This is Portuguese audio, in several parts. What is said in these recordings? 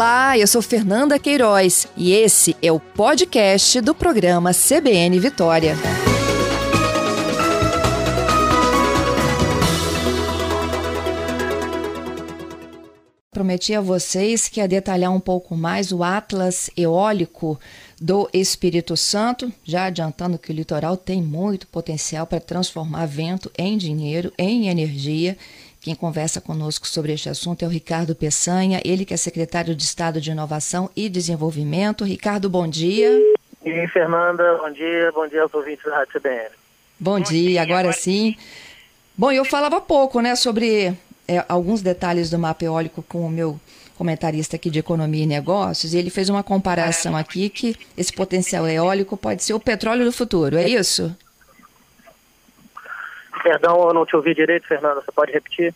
Olá, eu sou Fernanda Queiroz e esse é o podcast do programa CBN Vitória. Prometi a vocês que ia detalhar um pouco mais o Atlas Eólico do Espírito Santo, já adiantando que o litoral tem muito potencial para transformar vento em dinheiro, em energia quem conversa conosco sobre este assunto é o Ricardo Peçanha, ele que é secretário de Estado de Inovação e Desenvolvimento. Ricardo, bom dia. E aí, Fernanda, bom dia, bom dia aos ouvintes da Rádio CBN. Bom, bom dia, dia, agora sim. Bom, eu falava pouco, né, sobre é, alguns detalhes do mapa eólico com o meu comentarista aqui de economia e negócios, e ele fez uma comparação aqui que esse potencial eólico pode ser o petróleo do futuro, é isso? Perdão, eu não te ouvi direito, Fernanda. Você pode repetir?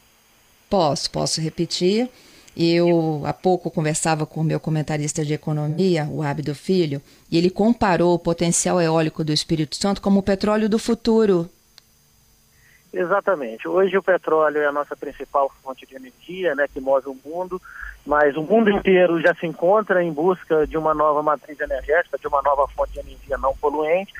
Posso, posso repetir. Eu há pouco conversava com o meu comentarista de economia, o Abdo Filho, e ele comparou o potencial eólico do Espírito Santo como o petróleo do futuro. Exatamente. Hoje o petróleo é a nossa principal fonte de energia, né, que move o mundo, mas o mundo inteiro já se encontra em busca de uma nova matriz energética, de uma nova fonte de energia não poluente.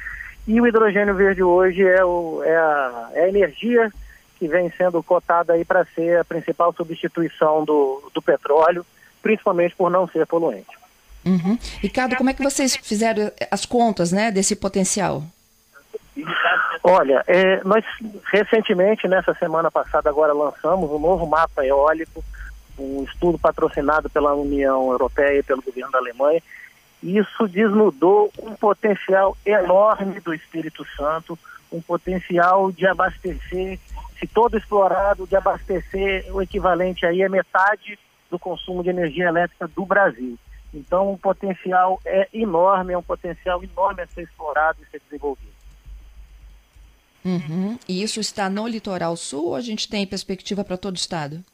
E o hidrogênio verde hoje é, o, é, a, é a energia que vem sendo cotada aí para ser a principal substituição do, do petróleo, principalmente por não ser poluente. Uhum. Ricardo, como é que vocês fizeram as contas né, desse potencial? Olha, é, nós recentemente, nessa semana passada, agora lançamos um novo mapa eólico, um estudo patrocinado pela União Europeia e pelo governo da Alemanha, isso desnudou um potencial enorme do Espírito Santo, um potencial de abastecer, se todo explorado, de abastecer o equivalente aí a metade do consumo de energia elétrica do Brasil. Então, o potencial é enorme, é um potencial enorme a ser explorado e ser desenvolvido. Uhum. E isso está no litoral sul ou a gente tem perspectiva para todo o estado?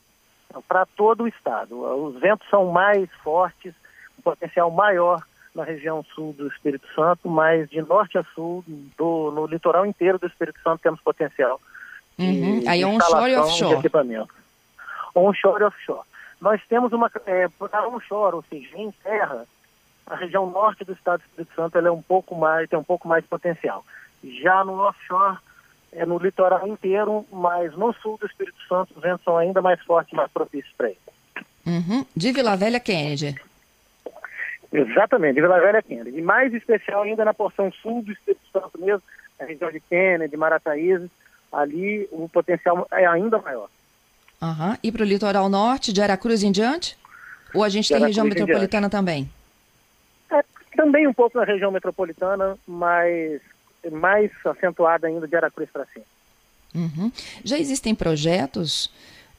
Para todo o estado. Os ventos são mais fortes, o potencial maior na região sul do Espírito Santo, mas de norte a sul, do, no litoral inteiro do Espírito Santo, temos potencial. Uhum. Aí é onshore e offshore. De equipamento. Onshore e offshore. Nós temos uma. É, para onshore, ou seja, em terra, a região norte do estado do Espírito Santo ela é um pouco mais, tem um pouco mais de potencial. Já no offshore, é no litoral inteiro, mas no sul do Espírito Santo os ventos são ainda mais fortes, mais propícios para isso. Uhum. De Vila Velha, Kennedy. Exatamente, de Vila Velha Kennedy. E mais especial ainda na porção sul do Espírito Santo mesmo, a região de Kennedy, Marataízes, ali o potencial é ainda maior. Uhum. E para o litoral norte, de Aracruz em diante? Ou a gente tem região metropolitana também? É, também um pouco na região metropolitana, mas mais acentuada ainda de Aracruz para cima. Uhum. Já existem projetos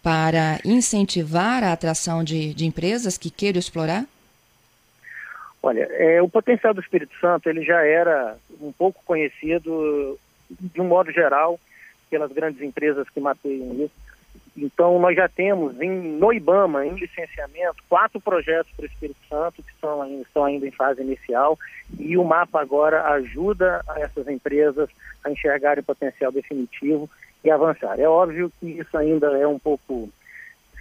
para incentivar a atração de, de empresas que queiram explorar? Olha, é, o potencial do Espírito Santo ele já era um pouco conhecido de um modo geral pelas grandes empresas que mapeiam isso. Então nós já temos em, no IBAMA, em licenciamento, quatro projetos para o Espírito Santo que são estão ainda em fase inicial e o mapa agora ajuda essas empresas a enxergarem o potencial definitivo e avançar. É óbvio que isso ainda é um pouco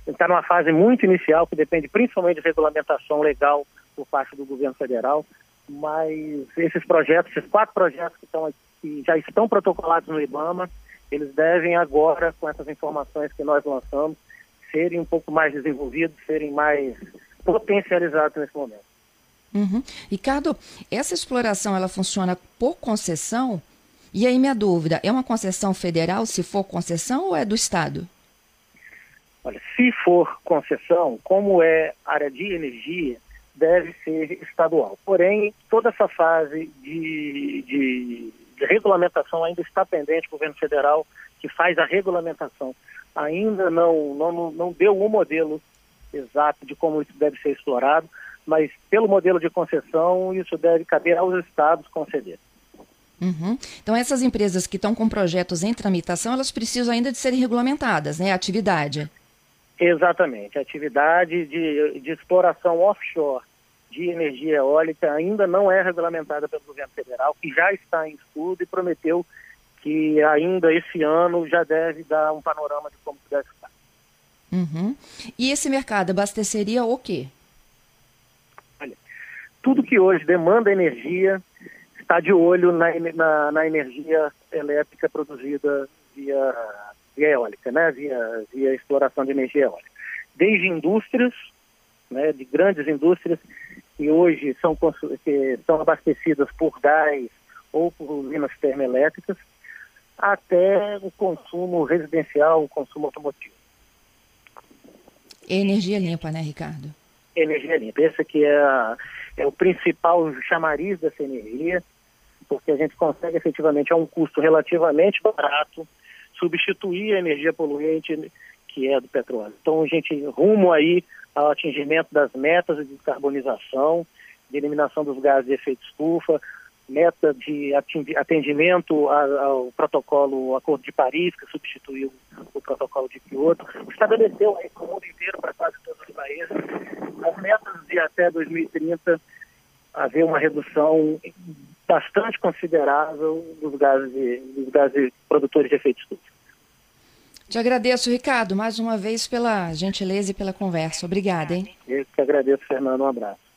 está numa fase muito inicial que depende principalmente de regulamentação legal por parte do governo federal, mas esses projetos, esses quatro projetos que, estão, que já estão protocolados no IBAMA, eles devem agora, com essas informações que nós lançamos, serem um pouco mais desenvolvidos, serem mais potencializados nesse momento. Uhum. Ricardo, essa exploração ela funciona por concessão? E aí minha dúvida, é uma concessão federal se for concessão ou é do Estado? Olha, se for concessão, como é área de energia, deve ser estadual. Porém, toda essa fase de, de, de regulamentação ainda está pendente, o governo federal que faz a regulamentação ainda não, não, não deu um modelo exato de como isso deve ser explorado, mas pelo modelo de concessão, isso deve caber aos estados conceder. Uhum. Então, essas empresas que estão com projetos em tramitação, elas precisam ainda de serem regulamentadas, né? A atividade. Exatamente. A atividade de, de exploração offshore de energia eólica ainda não é regulamentada pelo governo federal, que já está em estudo e prometeu que ainda esse ano já deve dar um panorama de como deve estar. Uhum. E esse mercado abasteceria o quê? tudo que hoje demanda energia está de olho na, na, na energia elétrica produzida via, via eólica, né? via, via exploração de energia eólica. Desde indústrias, né, de grandes indústrias, que hoje são, que são abastecidas por gás ou por usinas termoelétricas, até o consumo residencial, o consumo automotivo. Energia limpa, né, Ricardo? Energia limpa. Esse aqui é, a, é o principal chamariz dessa energia, porque a gente consegue efetivamente, a um custo relativamente barato, substituir a energia poluente que é do petróleo. Então, a gente rumo aí ao atingimento das metas de descarbonização, de eliminação dos gases de efeito estufa, meta de atendimento ao protocolo, ao Acordo de Paris, que substituiu o protocolo de Kyoto, estabeleceu aí para o mundo inteiro, para quase todos os países, as metas de até 2030 haver uma redução bastante considerável dos gases, dos gases produtores de efeito estufa. Te agradeço, Ricardo, mais uma vez pela gentileza e pela conversa. Obrigada, hein? Eu que agradeço, Fernando. Um abraço.